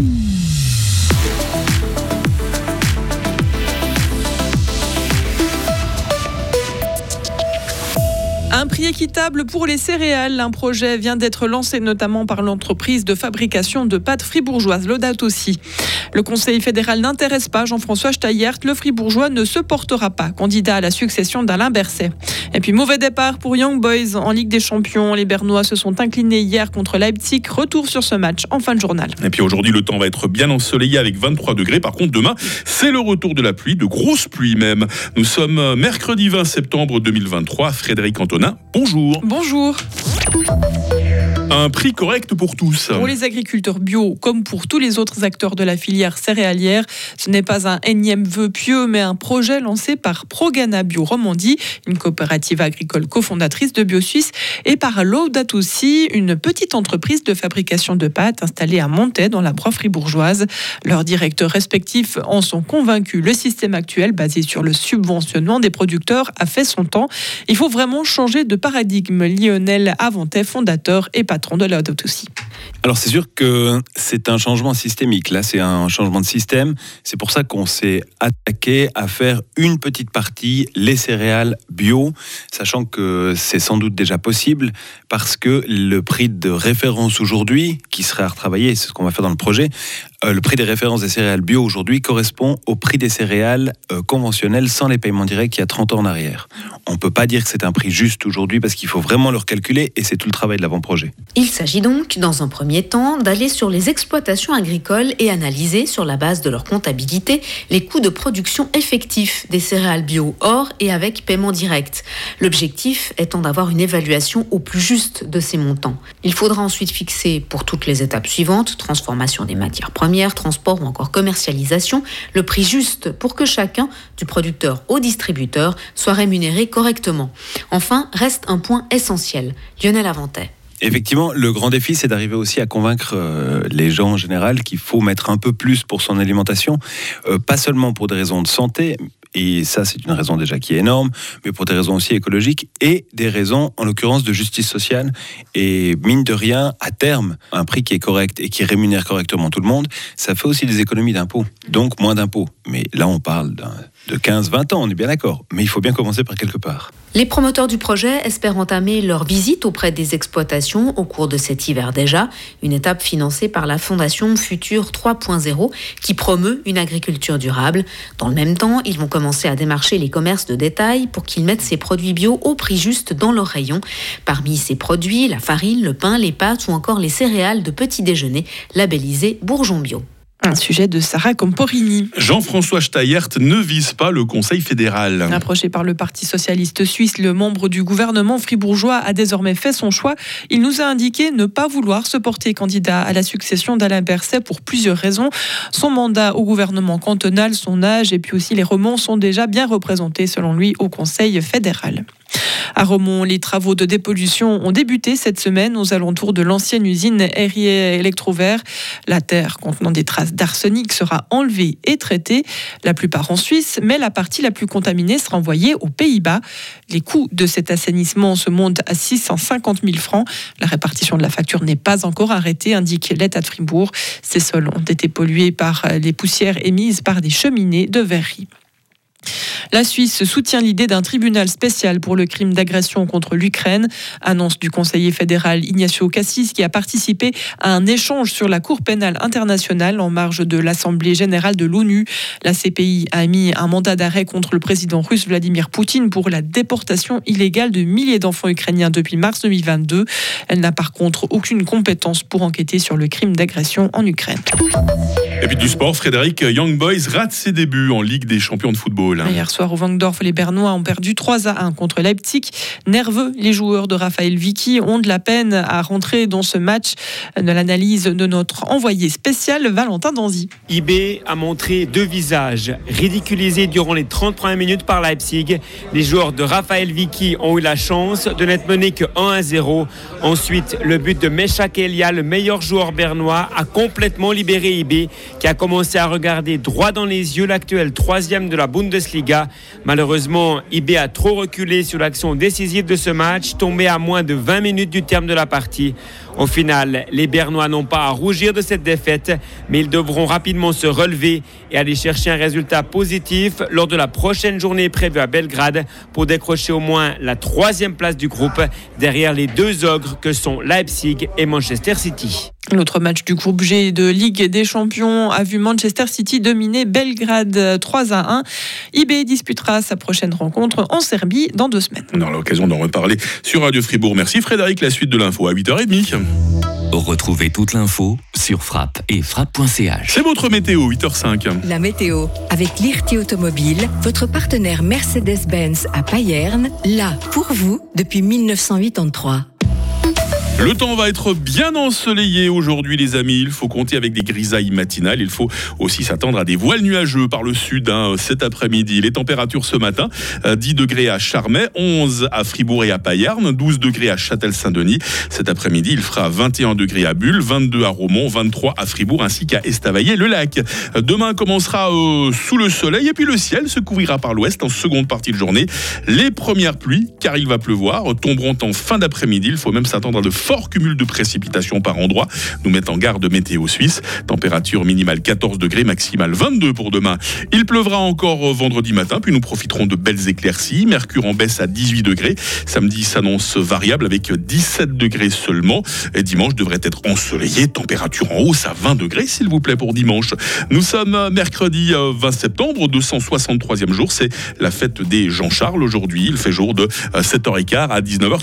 Mm-hmm. Un prix équitable pour les céréales. Un projet vient d'être lancé notamment par l'entreprise de fabrication de pâtes fribourgeoises, Laudato aussi. Le Conseil fédéral n'intéresse pas Jean-François Steyert. Le fribourgeois ne se portera pas candidat à la succession d'Alain Berset. Et puis mauvais départ pour Young Boys en Ligue des Champions. Les Bernois se sont inclinés hier contre Leipzig. Retour sur ce match en fin de journal. Et puis aujourd'hui, le temps va être bien ensoleillé avec 23 degrés. Par contre, demain, c'est le retour de la pluie, de grosses pluies même. Nous sommes mercredi 20 septembre 2023. Frédéric Antonin, bonjour. Bonjour. Un prix correct pour tous. Pour les agriculteurs bio, comme pour tous les autres acteurs de la filière céréalière, ce n'est pas un énième vœu pieux, mais un projet lancé par Progana Bio Romandie, une coopérative agricole cofondatrice de BioSuisse, et par Laudat aussi, une petite entreprise de fabrication de pâtes installée à Montaix dans la broie fribourgeoise. Leurs directeurs respectifs en sont convaincus. Le système actuel, basé sur le subventionnement des producteurs, a fait son temps. Il faut vraiment changer de paradigme. Lionel Avantet, fondateur et patron Alors c'est sûr que c'est un changement systémique. Là, c'est un changement de système. C'est pour ça qu'on s'est attaqué à faire une petite partie, les céréales bio, sachant que c'est sans doute déjà possible parce que le prix de référence aujourd'hui, qui serait à retravailler, c'est ce qu'on va faire dans le projet, euh, le prix des références des céréales bio aujourd'hui correspond au prix des céréales euh, conventionnelles sans les paiements directs il y a 30 ans en arrière. On ne peut pas dire que c'est un prix juste aujourd'hui parce qu'il faut vraiment le recalculer et c'est tout le travail de l'avant-projet. Il s'agit donc, dans un premier temps, d'aller sur les exploitations agricoles et analyser, sur la base de leur comptabilité, les coûts de production effectifs des céréales bio hors et avec paiement direct. L'objectif étant d'avoir une évaluation au plus juste de ces montants. Il faudra ensuite fixer pour toutes les étapes suivantes, transformation des matières premières, transport ou encore commercialisation, le prix juste pour que chacun, du producteur au distributeur, soit rémunéré correctement. Enfin, reste un point essentiel. Lionel Avantet. Effectivement, le grand défi, c'est d'arriver aussi à convaincre euh, les gens en général qu'il faut mettre un peu plus pour son alimentation, euh, pas seulement pour des raisons de santé, et ça c'est une raison déjà qui est énorme, mais pour des raisons aussi écologiques et des raisons en l'occurrence de justice sociale. Et mine de rien, à terme, un prix qui est correct et qui rémunère correctement tout le monde, ça fait aussi des économies d'impôts, donc moins d'impôts. Mais là on parle de 15-20 ans, on est bien d'accord, mais il faut bien commencer par quelque part. Les promoteurs du projet espèrent entamer leur visite auprès des exploitations au cours de cet hiver déjà, une étape financée par la Fondation Future 3.0 qui promeut une agriculture durable. Dans le même temps, ils vont commencer à démarcher les commerces de détail pour qu'ils mettent ces produits bio au prix juste dans leurs rayons. Parmi ces produits, la farine, le pain, les pâtes ou encore les céréales de petit déjeuner labellisés Bourgeon Bio. Un sujet de Sarah Camporini. Jean-François Steyert ne vise pas le Conseil fédéral. Approché par le Parti socialiste suisse, le membre du gouvernement fribourgeois a désormais fait son choix. Il nous a indiqué ne pas vouloir se porter candidat à la succession d'Alain Berset pour plusieurs raisons. Son mandat au gouvernement cantonal, son âge et puis aussi les romans sont déjà bien représentés selon lui au Conseil fédéral. À Romont, les travaux de dépollution ont débuté cette semaine aux alentours de l'ancienne usine Herrier Electrovert. La terre contenant des traces d'arsenic sera enlevée et traitée, la plupart en Suisse, mais la partie la plus contaminée sera envoyée aux Pays-Bas. Les coûts de cet assainissement se montent à 650 000 francs. La répartition de la facture n'est pas encore arrêtée, indique l'État de Fribourg. Ces sols ont été pollués par les poussières émises par des cheminées de verrerie. La Suisse soutient l'idée d'un tribunal spécial pour le crime d'agression contre l'Ukraine. Annonce du conseiller fédéral Ignacio Cassis qui a participé à un échange sur la Cour pénale internationale en marge de l'Assemblée générale de l'ONU. La CPI a mis un mandat d'arrêt contre le président russe Vladimir Poutine pour la déportation illégale de milliers d'enfants ukrainiens depuis mars 2022. Elle n'a par contre aucune compétence pour enquêter sur le crime d'agression en Ukraine. Et puis du sport, Frédéric, Young Boys rate ses débuts en Ligue des champions de football. Hier soir au Vangdorf, les Bernois ont perdu 3 à 1 contre Leipzig. Nerveux, les joueurs de Raphaël Vicky ont de la peine à rentrer dans ce match. De l'analyse de notre envoyé spécial, Valentin Danzy. IB a montré deux visages. Ridiculisés durant les 30 premières minutes par Leipzig, les joueurs de Raphaël Vicky ont eu la chance de n'être menés que 1 à 0. Ensuite, le but de Meshak Elia, le meilleur joueur bernois, a complètement libéré IB qui a commencé à regarder droit dans les yeux l'actuel troisième de la Bundesliga. Malheureusement, IB a trop reculé sur l'action décisive de ce match, tombé à moins de 20 minutes du terme de la partie. Au final, les Bernois n'ont pas à rougir de cette défaite, mais ils devront rapidement se relever et aller chercher un résultat positif lors de la prochaine journée prévue à Belgrade pour décrocher au moins la troisième place du groupe derrière les deux ogres que sont Leipzig et Manchester City. L'autre match du groupe G de Ligue des Champions a vu Manchester City dominer Belgrade 3 à 1. IB disputera sa prochaine rencontre en Serbie dans deux semaines. On aura l'occasion d'en reparler sur Radio Fribourg. Merci Frédéric. La suite de l'info à 8h30. Retrouvez toute l'info sur frappe et frappe.ch. C'est votre météo, 8h05. La météo, avec l'IRT Automobile, votre partenaire Mercedes-Benz à Payerne, là pour vous depuis 1983. Le temps va être bien ensoleillé aujourd'hui, les amis. Il faut compter avec des grisailles matinales. Il faut aussi s'attendre à des voiles nuageux par le sud hein, cet après-midi. Les températures ce matin 10 euh, degrés à Charmey, 11 à Fribourg et à Payerne, 12 degrés à Châtel-Saint-Denis. Cet après-midi, il fera 21 degrés à Bulle, 22 à Romont, 23 à Fribourg ainsi qu'à Estavayer-le-Lac. Demain commencera euh, sous le soleil et puis le ciel se couvrira par l'ouest en seconde partie de journée. Les premières pluies, car il va pleuvoir, tomberont en fin d'après-midi. Il faut même s'attendre à de fort cumul de précipitations par endroit. Nous met en garde météo suisse. Température minimale 14 degrés, maximale 22 pour demain. Il pleuvra encore vendredi matin, puis nous profiterons de belles éclaircies. Mercure en baisse à 18 degrés. Samedi s'annonce variable avec 17 degrés seulement. Et dimanche devrait être ensoleillé. Température en hausse à 20 degrés, s'il vous plaît, pour dimanche. Nous sommes mercredi 20 euh, septembre, 263e jour. C'est la fête des Jean-Charles aujourd'hui. Il fait jour de 7h15 euh, à 19h30.